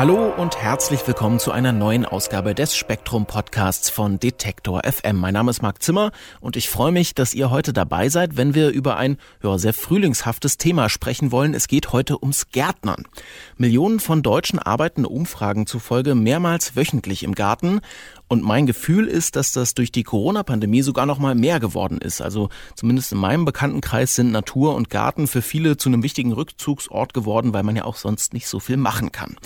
Hallo und herzlich willkommen zu einer neuen Ausgabe des Spektrum Podcasts von Detektor FM. Mein Name ist Marc Zimmer und ich freue mich, dass ihr heute dabei seid, wenn wir über ein ja, sehr frühlingshaftes Thema sprechen wollen. Es geht heute ums Gärtnern. Millionen von Deutschen arbeiten Umfragen zufolge mehrmals wöchentlich im Garten und mein Gefühl ist, dass das durch die Corona-Pandemie sogar noch mal mehr geworden ist. Also zumindest in meinem Bekanntenkreis sind Natur und Garten für viele zu einem wichtigen Rückzugsort geworden, weil man ja auch sonst nicht so viel machen kann.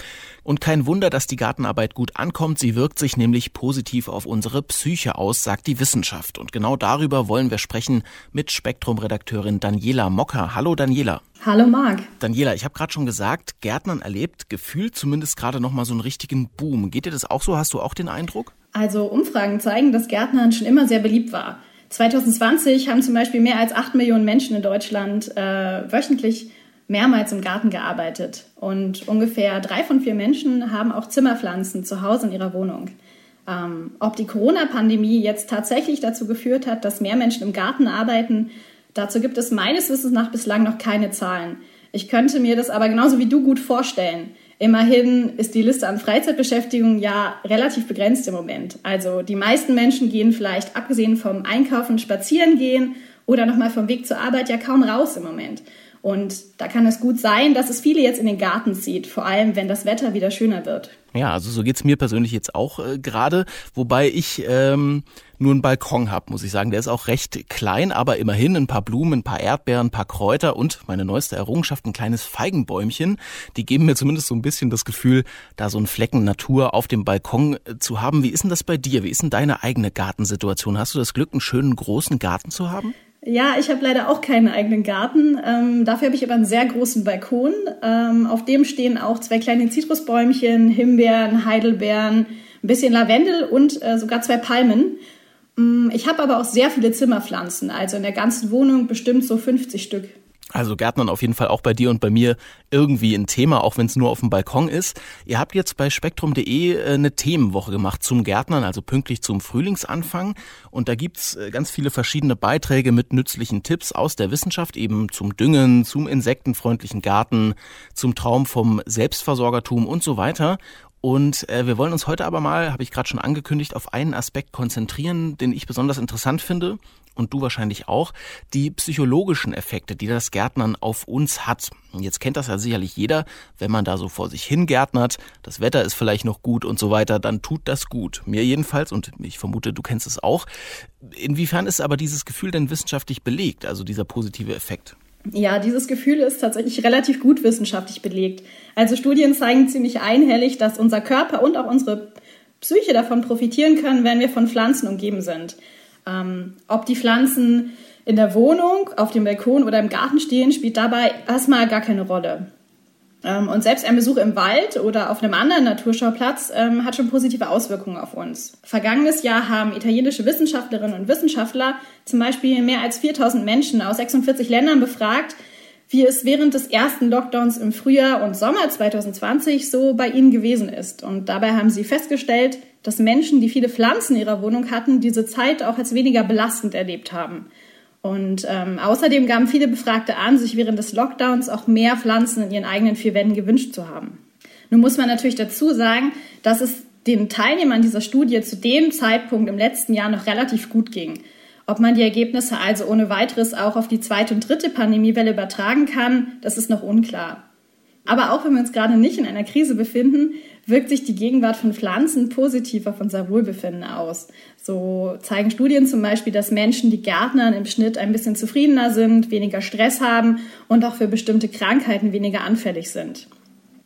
Und kein Wunder, dass die Gartenarbeit gut ankommt. Sie wirkt sich nämlich positiv auf unsere Psyche aus, sagt die Wissenschaft. Und genau darüber wollen wir sprechen mit Spektrum-Redakteurin Daniela Mocker. Hallo Daniela. Hallo Marc. Daniela, ich habe gerade schon gesagt, Gärtnern erlebt gefühlt zumindest gerade noch mal so einen richtigen Boom. Geht dir das auch so? Hast du auch den Eindruck? Also Umfragen zeigen, dass Gärtnern schon immer sehr beliebt war. 2020 haben zum Beispiel mehr als 8 Millionen Menschen in Deutschland äh, wöchentlich mehrmals im Garten gearbeitet. Und ungefähr drei von vier Menschen haben auch Zimmerpflanzen zu Hause in ihrer Wohnung. Ähm, ob die Corona-Pandemie jetzt tatsächlich dazu geführt hat, dass mehr Menschen im Garten arbeiten, dazu gibt es meines Wissens nach bislang noch keine Zahlen. Ich könnte mir das aber genauso wie du gut vorstellen. Immerhin ist die Liste an Freizeitbeschäftigungen ja relativ begrenzt im Moment. Also die meisten Menschen gehen vielleicht abgesehen vom Einkaufen spazieren gehen oder nochmal vom Weg zur Arbeit ja kaum raus im Moment. Und da kann es gut sein, dass es viele jetzt in den Garten zieht, vor allem wenn das Wetter wieder schöner wird. Ja, also so geht's mir persönlich jetzt auch äh, gerade, wobei ich ähm, nur einen Balkon habe, muss ich sagen. Der ist auch recht klein, aber immerhin ein paar Blumen, ein paar Erdbeeren, ein paar Kräuter und meine neueste Errungenschaft, ein kleines Feigenbäumchen. Die geben mir zumindest so ein bisschen das Gefühl, da so einen Flecken Natur auf dem Balkon äh, zu haben. Wie ist denn das bei dir? Wie ist denn deine eigene Gartensituation? Hast du das Glück, einen schönen großen Garten zu haben? Ja, ich habe leider auch keinen eigenen Garten. Ähm, dafür habe ich aber einen sehr großen Balkon. Ähm, auf dem stehen auch zwei kleine Zitrusbäumchen, Himbeeren, Heidelbeeren, ein bisschen Lavendel und äh, sogar zwei Palmen. Ähm, ich habe aber auch sehr viele Zimmerpflanzen, also in der ganzen Wohnung bestimmt so 50 Stück. Also Gärtnern auf jeden Fall auch bei dir und bei mir irgendwie ein Thema, auch wenn es nur auf dem Balkon ist. Ihr habt jetzt bei spektrum.de äh, eine Themenwoche gemacht zum Gärtnern, also pünktlich zum Frühlingsanfang. Und da gibt's äh, ganz viele verschiedene Beiträge mit nützlichen Tipps aus der Wissenschaft, eben zum Düngen, zum insektenfreundlichen Garten, zum Traum vom Selbstversorgertum und so weiter. Und äh, wir wollen uns heute aber mal, habe ich gerade schon angekündigt, auf einen Aspekt konzentrieren, den ich besonders interessant finde und du wahrscheinlich auch, die psychologischen Effekte, die das Gärtnern auf uns hat. Jetzt kennt das ja sicherlich jeder, wenn man da so vor sich hin gärtnert, das Wetter ist vielleicht noch gut und so weiter, dann tut das gut. Mir jedenfalls und ich vermute, du kennst es auch. Inwiefern ist aber dieses Gefühl denn wissenschaftlich belegt, also dieser positive Effekt? Ja, dieses Gefühl ist tatsächlich relativ gut wissenschaftlich belegt. Also Studien zeigen ziemlich einhellig, dass unser Körper und auch unsere Psyche davon profitieren können, wenn wir von Pflanzen umgeben sind. Ähm, ob die Pflanzen in der Wohnung, auf dem Balkon oder im Garten stehen, spielt dabei erstmal gar keine Rolle. Ähm, und selbst ein Besuch im Wald oder auf einem anderen Naturschauplatz ähm, hat schon positive Auswirkungen auf uns. Vergangenes Jahr haben italienische Wissenschaftlerinnen und Wissenschaftler zum Beispiel mehr als 4000 Menschen aus 46 Ländern befragt, wie es während des ersten Lockdowns im Frühjahr und Sommer 2020 so bei ihnen gewesen ist. Und dabei haben sie festgestellt, dass Menschen, die viele Pflanzen in ihrer Wohnung hatten, diese Zeit auch als weniger belastend erlebt haben. Und ähm, außerdem gaben viele Befragte an, sich während des Lockdowns auch mehr Pflanzen in ihren eigenen vier Wänden gewünscht zu haben. Nun muss man natürlich dazu sagen, dass es den Teilnehmern dieser Studie zu dem Zeitpunkt im letzten Jahr noch relativ gut ging. Ob man die Ergebnisse also ohne weiteres auch auf die zweite und dritte Pandemiewelle übertragen kann, das ist noch unklar. Aber auch wenn wir uns gerade nicht in einer Krise befinden, wirkt sich die Gegenwart von Pflanzen positiv auf unser Wohlbefinden aus. So zeigen Studien zum Beispiel, dass Menschen, die Gärtnern im Schnitt ein bisschen zufriedener sind, weniger Stress haben und auch für bestimmte Krankheiten weniger anfällig sind.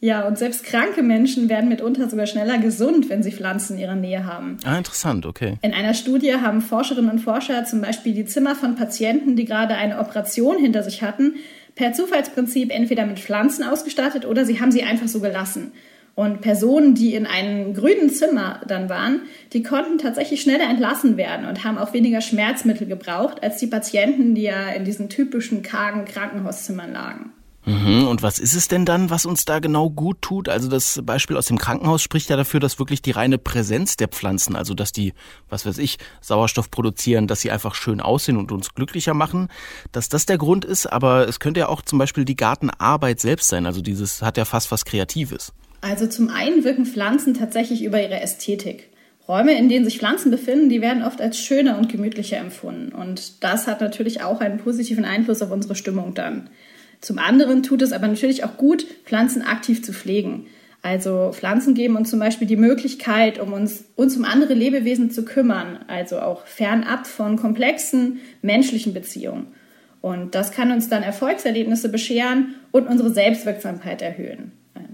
Ja, und selbst kranke Menschen werden mitunter sogar schneller gesund, wenn sie Pflanzen in ihrer Nähe haben. Ah, interessant, okay. In einer Studie haben Forscherinnen und Forscher zum Beispiel die Zimmer von Patienten, die gerade eine Operation hinter sich hatten, per Zufallsprinzip entweder mit Pflanzen ausgestattet oder sie haben sie einfach so gelassen. Und Personen, die in einem grünen Zimmer dann waren, die konnten tatsächlich schneller entlassen werden und haben auch weniger Schmerzmittel gebraucht als die Patienten, die ja in diesen typischen kargen Krankenhauszimmern lagen. Mhm. Und was ist es denn dann, was uns da genau gut tut? Also das Beispiel aus dem Krankenhaus spricht ja dafür, dass wirklich die reine Präsenz der Pflanzen, also dass die, was weiß ich, Sauerstoff produzieren, dass sie einfach schön aussehen und uns glücklicher machen, dass das der Grund ist. Aber es könnte ja auch zum Beispiel die Gartenarbeit selbst sein. Also dieses hat ja fast was Kreatives. Also zum einen wirken Pflanzen tatsächlich über ihre Ästhetik. Räume, in denen sich Pflanzen befinden, die werden oft als schöner und gemütlicher empfunden. Und das hat natürlich auch einen positiven Einfluss auf unsere Stimmung dann. Zum anderen tut es aber natürlich auch gut, Pflanzen aktiv zu pflegen. Also Pflanzen geben uns zum Beispiel die Möglichkeit, um uns, uns um andere Lebewesen zu kümmern, also auch fernab von komplexen menschlichen Beziehungen. Und das kann uns dann Erfolgserlebnisse bescheren und unsere Selbstwirksamkeit erhöhen.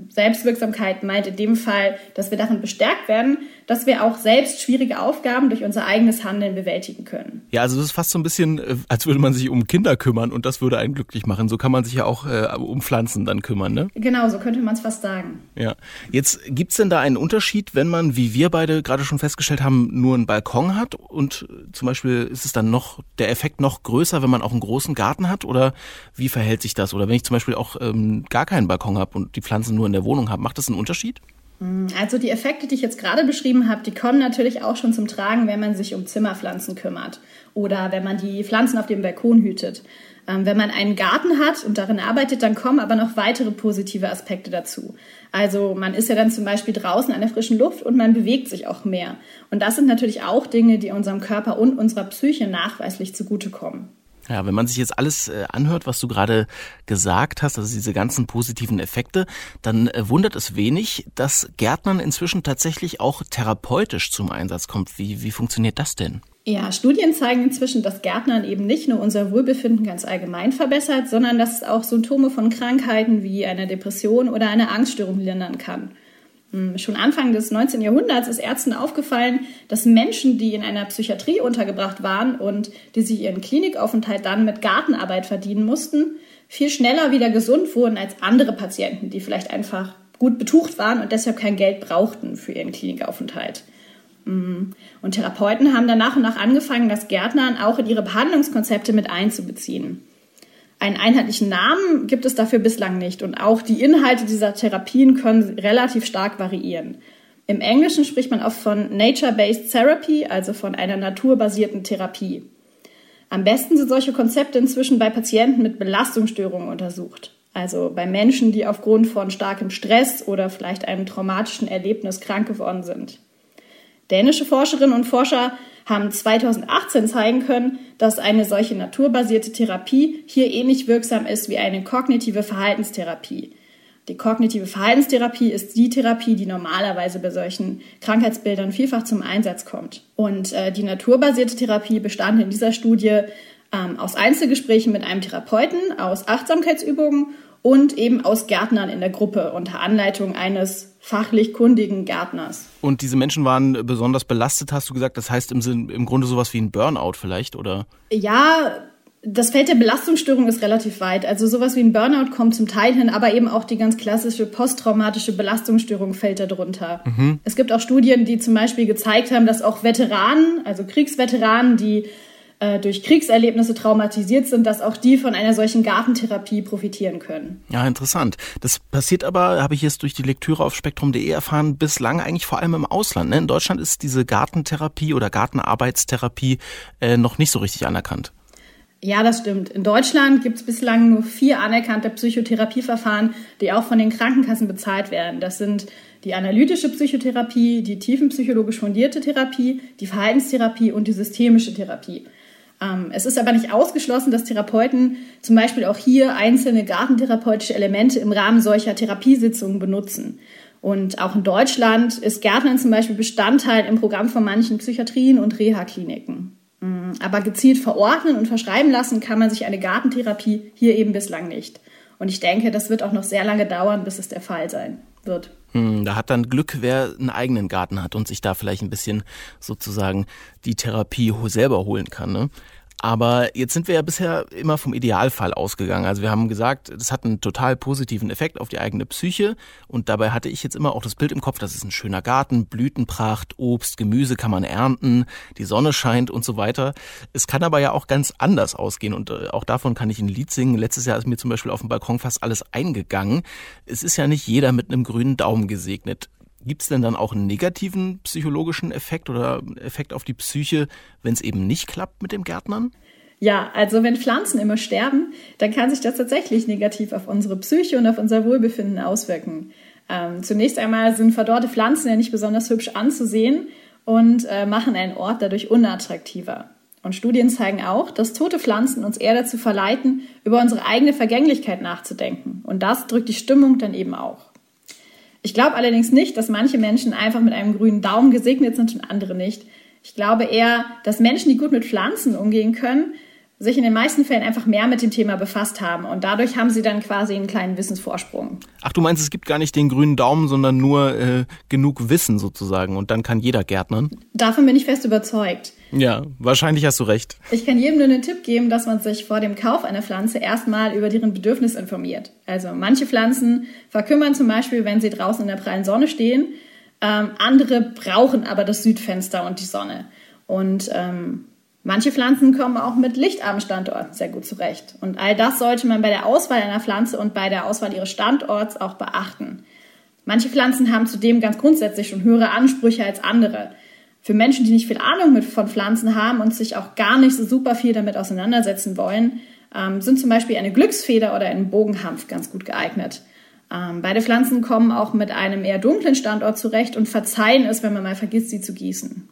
Selbstwirksamkeit meint in dem Fall, dass wir darin bestärkt werden, dass wir auch selbst schwierige Aufgaben durch unser eigenes Handeln bewältigen können. Ja, also das ist fast so ein bisschen, äh, als würde man sich um Kinder kümmern und das würde einen glücklich machen. So kann man sich ja auch äh, um Pflanzen dann kümmern, ne? Genau, so könnte man es fast sagen. Ja. Jetzt gibt's denn da einen Unterschied, wenn man, wie wir beide gerade schon festgestellt haben, nur einen Balkon hat und äh, zum Beispiel ist es dann noch der Effekt noch größer, wenn man auch einen großen Garten hat oder wie verhält sich das? Oder wenn ich zum Beispiel auch ähm, gar keinen Balkon habe und die Pflanzen nur in der Wohnung habe, macht das einen Unterschied? Mm, also die Effekte, die ich jetzt gerade beschrieben habe, die kommen natürlich auch schon zum Tragen, wenn man sich um Zimmerpflanzen kümmert oder wenn man die Pflanzen auf dem Balkon hütet. Ähm, wenn man einen Garten hat und darin arbeitet, dann kommen aber noch weitere positive Aspekte dazu. Also man ist ja dann zum Beispiel draußen an der frischen Luft und man bewegt sich auch mehr. Und das sind natürlich auch Dinge, die unserem Körper und unserer Psyche nachweislich zugutekommen. Ja, wenn man sich jetzt alles äh, anhört, was du gerade gesagt hast, also diese ganzen positiven Effekte, dann äh, wundert es wenig, dass Gärtnern inzwischen tatsächlich auch therapeutisch zum Einsatz kommt. Wie, wie funktioniert das denn? Ja, Studien zeigen inzwischen, dass Gärtnern eben nicht nur unser Wohlbefinden ganz allgemein verbessert, sondern dass es auch Symptome von Krankheiten wie einer Depression oder einer Angststörung lindern kann. Hm, schon Anfang des 19. Jahrhunderts ist Ärzten aufgefallen, dass Menschen, die in einer Psychiatrie untergebracht waren und die sich ihren Klinikaufenthalt dann mit Gartenarbeit verdienen mussten, viel schneller wieder gesund wurden als andere Patienten, die vielleicht einfach gut betucht waren und deshalb kein Geld brauchten für ihren Klinikaufenthalt. Hm, und Therapeuten haben dann nach und nach angefangen, das Gärtnern auch in ihre Behandlungskonzepte mit einzubeziehen. Einen einheitlichen Namen gibt es dafür bislang nicht und auch die Inhalte dieser Therapien können relativ stark variieren. Im Englischen spricht man oft von Nature-Based Therapy, also von einer naturbasierten Therapie. Am besten sind solche Konzepte inzwischen bei Patienten mit Belastungsstörungen untersucht, also bei Menschen, die aufgrund von starkem Stress oder vielleicht einem traumatischen Erlebnis krank geworden sind. Dänische Forscherinnen und Forscher haben 2018 zeigen können, dass eine solche naturbasierte Therapie hier ähnlich wirksam ist wie eine kognitive Verhaltenstherapie. Die kognitive Verhaltenstherapie ist die Therapie, die normalerweise bei solchen Krankheitsbildern vielfach zum Einsatz kommt. Und äh, die naturbasierte Therapie bestand in dieser Studie ähm, aus Einzelgesprächen mit einem Therapeuten, aus Achtsamkeitsübungen und eben aus Gärtnern in der Gruppe unter Anleitung eines fachlich kundigen Gärtners. Und diese Menschen waren besonders belastet, hast du gesagt. Das heißt im, Sinn, im Grunde sowas wie ein Burnout vielleicht, oder? Ja, das Feld der Belastungsstörung ist relativ weit. Also sowas wie ein Burnout kommt zum Teil hin, aber eben auch die ganz klassische posttraumatische Belastungsstörung fällt darunter. Mhm. Es gibt auch Studien, die zum Beispiel gezeigt haben, dass auch Veteranen, also Kriegsveteranen, die äh, durch Kriegserlebnisse traumatisiert sind, dass auch die von einer solchen Gartentherapie profitieren können. Ja, interessant. Das passiert aber, habe ich jetzt durch die Lektüre auf spektrum.de erfahren, bislang eigentlich vor allem im Ausland. Ne? In Deutschland ist diese Gartentherapie oder Gartenarbeitstherapie äh, noch nicht so richtig anerkannt. Ja, das stimmt. In Deutschland gibt es bislang nur vier anerkannte Psychotherapieverfahren, die auch von den Krankenkassen bezahlt werden. Das sind die analytische Psychotherapie, die tiefenpsychologisch fundierte Therapie, die Verhaltenstherapie und die systemische Therapie. Ähm, es ist aber nicht ausgeschlossen, dass Therapeuten zum Beispiel auch hier einzelne gartentherapeutische Elemente im Rahmen solcher Therapiesitzungen benutzen. Und auch in Deutschland ist Gärtnern zum Beispiel Bestandteil im Programm von manchen Psychiatrien und Reha-Kliniken. Mm, aber gezielt verordnen und verschreiben lassen kann man sich eine Gartentherapie hier eben bislang nicht. Und ich denke, das wird auch noch sehr lange dauern, bis es der Fall sein wird. Hm, da hat dann Glück, wer einen eigenen Garten hat und sich da vielleicht ein bisschen sozusagen die Therapie selber holen kann. Ne? Aber jetzt sind wir ja bisher immer vom Idealfall ausgegangen. Also wir haben gesagt, das hat einen total positiven Effekt auf die eigene Psyche. Und dabei hatte ich jetzt immer auch das Bild im Kopf, das ist ein schöner Garten, Blütenpracht, Obst, Gemüse kann man ernten, die Sonne scheint und so weiter. Es kann aber ja auch ganz anders ausgehen. Und äh, auch davon kann ich ein Lied singen. Letztes Jahr ist mir zum Beispiel auf dem Balkon fast alles eingegangen. Es ist ja nicht jeder mit einem grünen Daumen gesegnet. Gibt es denn dann auch einen negativen psychologischen Effekt oder Effekt auf die Psyche, wenn es eben nicht klappt mit dem Gärtnern? Ja, also wenn Pflanzen immer sterben, dann kann sich das tatsächlich negativ auf unsere Psyche und auf unser Wohlbefinden auswirken. Ähm, zunächst einmal sind verdorrte Pflanzen ja nicht besonders hübsch anzusehen und äh, machen einen Ort dadurch unattraktiver. Und Studien zeigen auch, dass tote Pflanzen uns eher dazu verleiten, über unsere eigene Vergänglichkeit nachzudenken. Und das drückt die Stimmung dann eben auch. Ich glaube allerdings nicht, dass manche Menschen einfach mit einem grünen Daumen gesegnet sind und andere nicht. Ich glaube eher, dass Menschen, die gut mit Pflanzen umgehen können, sich in den meisten Fällen einfach mehr mit dem Thema befasst haben und dadurch haben sie dann quasi einen kleinen Wissensvorsprung. Ach, du meinst, es gibt gar nicht den grünen Daumen, sondern nur äh, genug Wissen sozusagen und dann kann jeder Gärtnern? Davon bin ich fest überzeugt. Ja, wahrscheinlich hast du recht. Ich kann jedem nur den Tipp geben, dass man sich vor dem Kauf einer Pflanze erstmal über deren Bedürfnis informiert. Also manche Pflanzen verkümmern zum Beispiel, wenn sie draußen in der prallen Sonne stehen. Ähm, andere brauchen aber das Südfenster und die Sonne. Und ähm, Manche Pflanzen kommen auch mit lichtarmen Standorten sehr gut zurecht. Und all das sollte man bei der Auswahl einer Pflanze und bei der Auswahl ihres Standorts auch beachten. Manche Pflanzen haben zudem ganz grundsätzlich schon höhere Ansprüche als andere. Für Menschen, die nicht viel Ahnung von Pflanzen haben und sich auch gar nicht so super viel damit auseinandersetzen wollen, ähm, sind zum Beispiel eine Glücksfeder oder ein Bogenhanf ganz gut geeignet. Ähm, beide Pflanzen kommen auch mit einem eher dunklen Standort zurecht und verzeihen es, wenn man mal vergisst, sie zu gießen.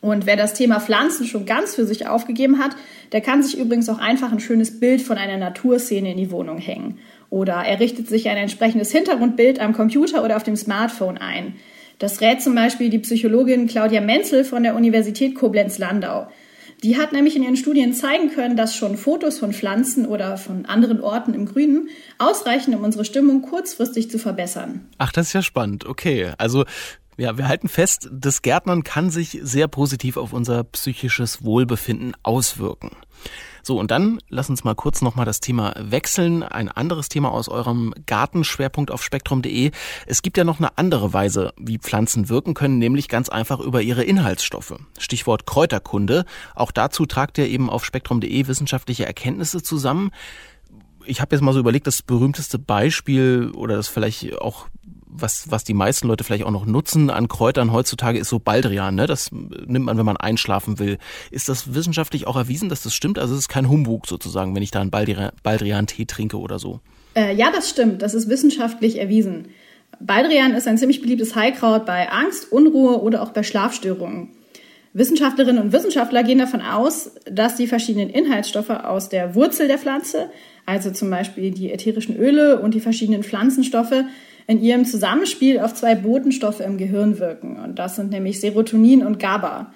Und wer das Thema Pflanzen schon ganz für sich aufgegeben hat, der kann sich übrigens auch einfach ein schönes Bild von einer Naturszene in die Wohnung hängen. Oder er richtet sich ein entsprechendes Hintergrundbild am Computer oder auf dem Smartphone ein. Das rät zum Beispiel die Psychologin Claudia Menzel von der Universität Koblenz-Landau. Die hat nämlich in ihren Studien zeigen können, dass schon Fotos von Pflanzen oder von anderen Orten im Grünen ausreichen, um unsere Stimmung kurzfristig zu verbessern. Ach, das ist ja spannend. Okay, also ja, wir halten fest, das Gärtnern kann sich sehr positiv auf unser psychisches Wohlbefinden auswirken. So, und dann lass uns mal kurz nochmal das Thema wechseln. Ein anderes Thema aus eurem Gartenschwerpunkt auf spektrum.de. Es gibt ja noch eine andere Weise, wie Pflanzen wirken können, nämlich ganz einfach über ihre Inhaltsstoffe. Stichwort Kräuterkunde. Auch dazu tragt ihr eben auf spektrum.de wissenschaftliche Erkenntnisse zusammen ich habe jetzt mal so überlegt, das berühmteste Beispiel oder das vielleicht auch was, was die meisten Leute vielleicht auch noch nutzen an Kräutern heutzutage, ist so Baldrian. Ne? Das nimmt man, wenn man einschlafen will. Ist das wissenschaftlich auch erwiesen, dass das stimmt? Also es ist kein Humbug sozusagen, wenn ich da einen Baldrian-Tee trinke oder so. Äh, ja, das stimmt. Das ist wissenschaftlich erwiesen. Baldrian ist ein ziemlich beliebtes Heilkraut bei Angst, Unruhe oder auch bei Schlafstörungen. Wissenschaftlerinnen und Wissenschaftler gehen davon aus, dass die verschiedenen Inhaltsstoffe aus der Wurzel der Pflanze, also zum Beispiel die ätherischen Öle und die verschiedenen Pflanzenstoffe, in ihrem Zusammenspiel auf zwei Botenstoffe im Gehirn wirken. Und das sind nämlich Serotonin und GABA.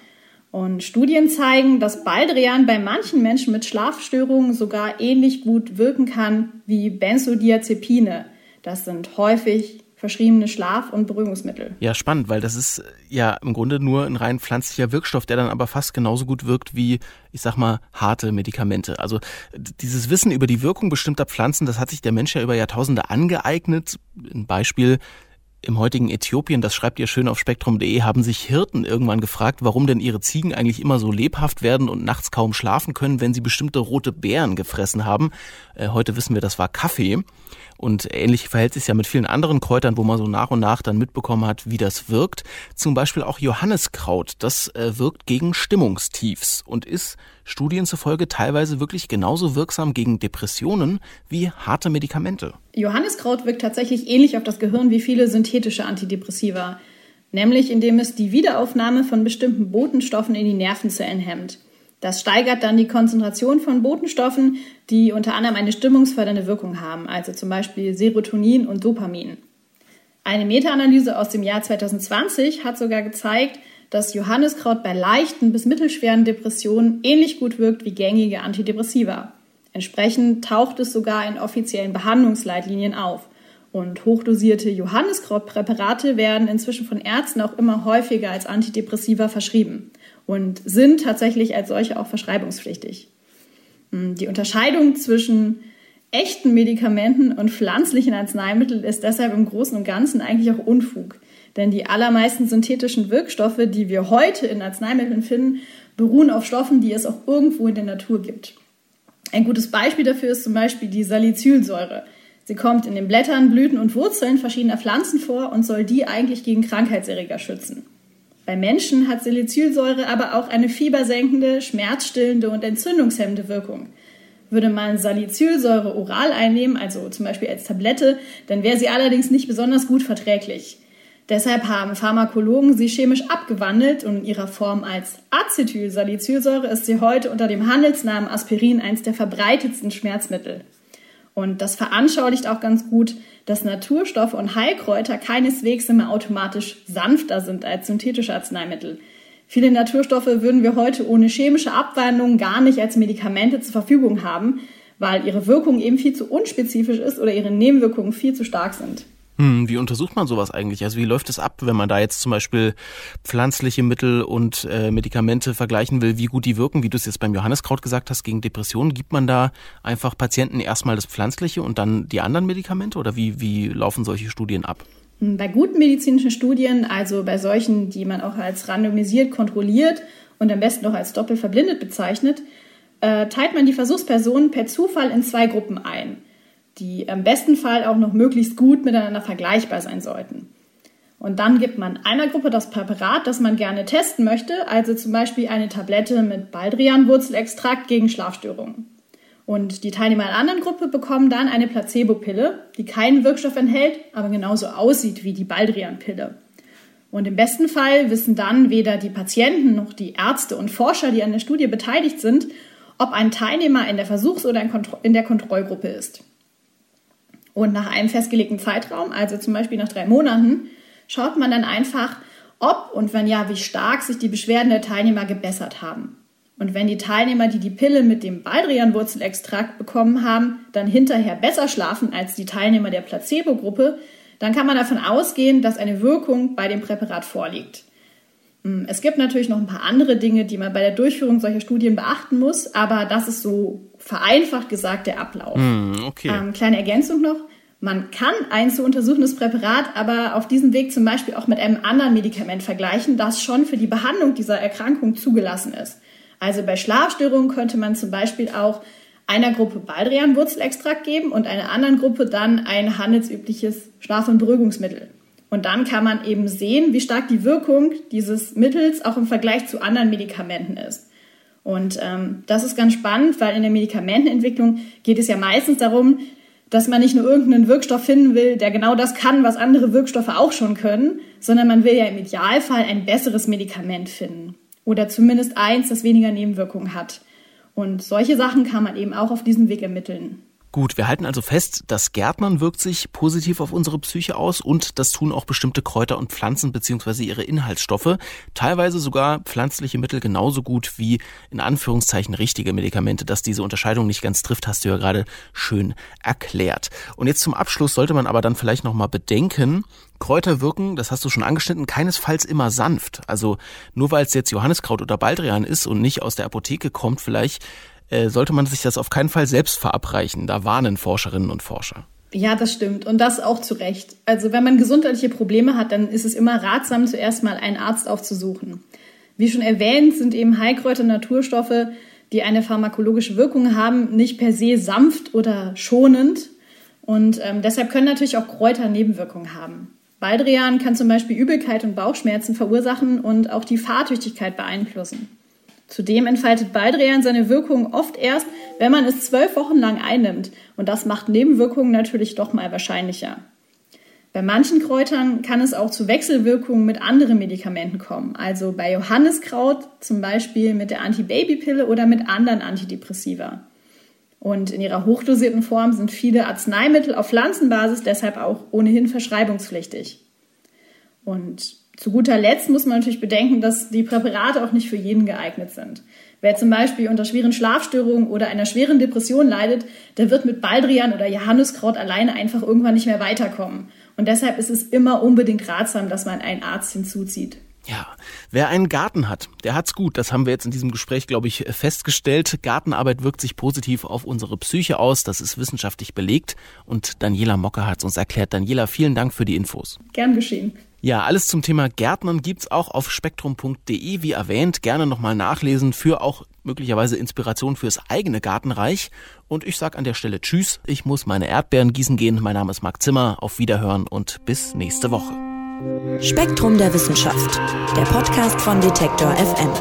Und Studien zeigen, dass Baldrian bei manchen Menschen mit Schlafstörungen sogar ähnlich gut wirken kann wie Benzodiazepine. Das sind häufig verschriebene Schlaf- und Beruhigungsmittel. Ja, spannend, weil das ist ja im Grunde nur ein rein pflanzlicher Wirkstoff, der dann aber fast genauso gut wirkt wie, ich sag mal, harte Medikamente. Also dieses Wissen über die Wirkung bestimmter Pflanzen, das hat sich der Mensch ja über Jahrtausende angeeignet. Ein Beispiel im heutigen Äthiopien, das schreibt ihr schön auf spektrum.de, haben sich Hirten irgendwann gefragt, warum denn ihre Ziegen eigentlich immer so lebhaft werden und nachts kaum schlafen können, wenn sie bestimmte rote Beeren gefressen haben. Äh, heute wissen wir, das war Kaffee. Und ähnlich verhält sich ja mit vielen anderen Kräutern, wo man so nach und nach dann mitbekommen hat, wie das wirkt. Zum Beispiel auch Johanniskraut. Das äh, wirkt gegen Stimmungstiefs und ist Studien zufolge teilweise wirklich genauso wirksam gegen Depressionen wie harte Medikamente. Johanniskraut wirkt tatsächlich ähnlich auf das Gehirn wie viele synthetische Antidepressiva. Nämlich indem es die Wiederaufnahme von bestimmten Botenstoffen in die Nervenzellen hemmt. Das steigert dann die Konzentration von Botenstoffen, die unter anderem eine stimmungsfördernde Wirkung haben, also zum Beispiel Serotonin und Dopamin. Eine Meta-Analyse aus dem Jahr 2020 hat sogar gezeigt, dass Johanniskraut bei leichten bis mittelschweren Depressionen ähnlich gut wirkt wie gängige Antidepressiva. Entsprechend taucht es sogar in offiziellen Behandlungsleitlinien auf. Und hochdosierte Johanniskrautpräparate werden inzwischen von Ärzten auch immer häufiger als Antidepressiva verschrieben. Und sind tatsächlich als solche auch verschreibungspflichtig. Hm, die Unterscheidung zwischen echten Medikamenten und pflanzlichen Arzneimitteln ist deshalb im Großen und Ganzen eigentlich auch Unfug. Denn die allermeisten synthetischen Wirkstoffe, die wir heute in Arzneimitteln finden, beruhen auf Stoffen, die es auch irgendwo in der Natur gibt. Ein gutes Beispiel dafür ist zum Beispiel die Salicylsäure. Sie kommt in den Blättern, Blüten und Wurzeln verschiedener Pflanzen vor und soll die eigentlich gegen Krankheitserreger schützen. Bei Menschen hat Salicylsäure aber auch eine fiebersenkende, schmerzstillende und entzündungshemmende Wirkung. Würde man Salicylsäure oral einnehmen, also zum Beispiel als Tablette, dann wäre sie allerdings nicht besonders gut verträglich. Deshalb haben Pharmakologen sie chemisch abgewandelt und in ihrer Form als Acetylsalicylsäure ist sie heute unter dem Handelsnamen Aspirin eins der verbreitetsten Schmerzmittel. Und das veranschaulicht auch ganz gut, dass Naturstoffe und Heilkräuter keineswegs immer automatisch sanfter sind als synthetische Arzneimittel. Viele Naturstoffe würden wir heute ohne chemische Abwandlung gar nicht als Medikamente zur Verfügung haben, weil ihre Wirkung eben viel zu unspezifisch ist oder ihre Nebenwirkungen viel zu stark sind. Hm, wie untersucht man sowas eigentlich? Also wie läuft es ab, wenn man da jetzt zum Beispiel pflanzliche Mittel und äh, Medikamente vergleichen will, wie gut die wirken, wie du es jetzt beim Johanneskraut gesagt hast, gegen Depressionen? Gibt man da einfach Patienten erstmal das Pflanzliche und dann die anderen Medikamente oder wie, wie laufen solche Studien ab? Hm, bei guten medizinischen Studien, also bei solchen, die man auch als randomisiert kontrolliert und am besten auch als doppelverblindet bezeichnet, äh, teilt man die Versuchspersonen per Zufall in zwei Gruppen ein die im besten Fall auch noch möglichst gut miteinander vergleichbar sein sollten. Und dann gibt man einer Gruppe das Präparat, das man gerne testen möchte, also zum Beispiel eine Tablette mit Baldrianwurzelextrakt gegen Schlafstörungen. Und die Teilnehmer einer anderen Gruppe bekommen dann eine Placebo-Pille, die keinen Wirkstoff enthält, aber genauso aussieht wie die Baldrian-Pille. Und im besten Fall wissen dann weder die Patienten noch die Ärzte und Forscher, die an der Studie beteiligt sind, ob ein Teilnehmer in der Versuchs- oder in der Kontrollgruppe ist. Und nach einem festgelegten Zeitraum, also zum Beispiel nach drei Monaten, schaut man dann einfach, ob und wenn ja, wie stark sich die Beschwerden der Teilnehmer gebessert haben. Und wenn die Teilnehmer, die die Pille mit dem Baldrianwurzelextrakt bekommen haben, dann hinterher besser schlafen als die Teilnehmer der Placebo-Gruppe, dann kann man davon ausgehen, dass eine Wirkung bei dem Präparat vorliegt. Hm, es gibt natürlich noch ein paar andere Dinge, die man bei der Durchführung solcher Studien beachten muss, aber das ist so vereinfacht gesagt der Ablauf. Mm, okay. Ähm, kleine Ergänzung noch. Man kann ein zu untersuchendes Präparat aber auf diesem Weg zum Beispiel auch mit einem anderen Medikament vergleichen, das schon für die Behandlung dieser Erkrankung zugelassen ist. Also bei Schlafstörungen könnte man zum Beispiel auch einer Gruppe Baldrianwurzelextrakt geben und einer anderen Gruppe dann ein handelsübliches Schlaf- und Beruhigungsmittel. Und dann kann man eben sehen, wie stark die Wirkung dieses Mittels auch im Vergleich zu anderen Medikamenten ist. Und ähm, das ist ganz spannend, weil in der Medikamentenentwicklung geht es ja meistens darum, dass man nicht nur irgendeinen Wirkstoff finden will, der genau das kann, was andere Wirkstoffe auch schon können, sondern man will ja im Idealfall ein besseres Medikament finden. Oder zumindest eins, das weniger Nebenwirkungen hat. Und solche Sachen kann man eben auch auf diesem Weg ermitteln. Gut, wir halten also fest, das Gärtnern wirkt sich positiv auf unsere Psyche aus und das tun auch bestimmte Kräuter und Pflanzen bzw. ihre Inhaltsstoffe, teilweise sogar pflanzliche Mittel genauso gut wie in Anführungszeichen richtige Medikamente. Dass diese Unterscheidung nicht ganz trifft, hast du ja gerade schön erklärt. Und jetzt zum Abschluss sollte man aber dann vielleicht nochmal bedenken, Kräuter wirken, das hast du schon angeschnitten, keinesfalls immer sanft. Also nur weil es jetzt Johanniskraut oder Baldrian ist und nicht aus der Apotheke kommt, vielleicht äh, sollte man sich das auf keinen Fall selbst verabreichen. Da warnen Forscherinnen und Forscher. Ja, das stimmt. Und das auch zu Recht. Also wenn man gesundheitliche Probleme hat, dann ist es immer ratsam, zuerst mal einen Arzt aufzusuchen. Wie schon erwähnt, sind eben Heilkräuter Naturstoffe, die eine pharmakologische Wirkung haben, nicht per se sanft oder schonend. Und ähm, deshalb können natürlich auch Kräuter Nebenwirkungen haben. Baldrian kann zum Beispiel Übelkeit und Bauchschmerzen verursachen und auch die Fahrtüchtigkeit beeinflussen. Zudem entfaltet Baldrian seine Wirkung oft erst, wenn man es zwölf Wochen lang einnimmt. Und das macht Nebenwirkungen natürlich doch mal wahrscheinlicher. Bei manchen Kräutern kann es auch zu Wechselwirkungen mit anderen Medikamenten kommen. Also bei Johanniskraut zum Beispiel mit der Antibabypille oder mit anderen Antidepressiva. Und in ihrer hochdosierten Form sind viele Arzneimittel auf Pflanzenbasis deshalb auch ohnehin verschreibungspflichtig. Und zu guter Letzt muss man natürlich bedenken, dass die Präparate auch nicht für jeden geeignet sind. Wer zum Beispiel unter schweren Schlafstörungen oder einer schweren Depression leidet, der wird mit Baldrian oder Johanniskraut alleine einfach irgendwann nicht mehr weiterkommen. Und deshalb ist es immer unbedingt ratsam, dass man einen Arzt hinzuzieht. Ja, wer einen Garten hat, der hat's gut. Das haben wir jetzt in diesem Gespräch, glaube ich, festgestellt. Gartenarbeit wirkt sich positiv auf unsere Psyche aus. Das ist wissenschaftlich belegt. Und Daniela Mocker hat's uns erklärt. Daniela, vielen Dank für die Infos. Gern geschehen. Ja, alles zum Thema Gärtnern gibt's auch auf spektrum.de, wie erwähnt. Gerne nochmal nachlesen für auch möglicherweise Inspiration fürs eigene Gartenreich. Und ich sag an der Stelle Tschüss. Ich muss meine Erdbeeren gießen gehen. Mein Name ist Marc Zimmer. Auf Wiederhören und bis nächste Woche. Spektrum der Wissenschaft, der Podcast von Detektor FM.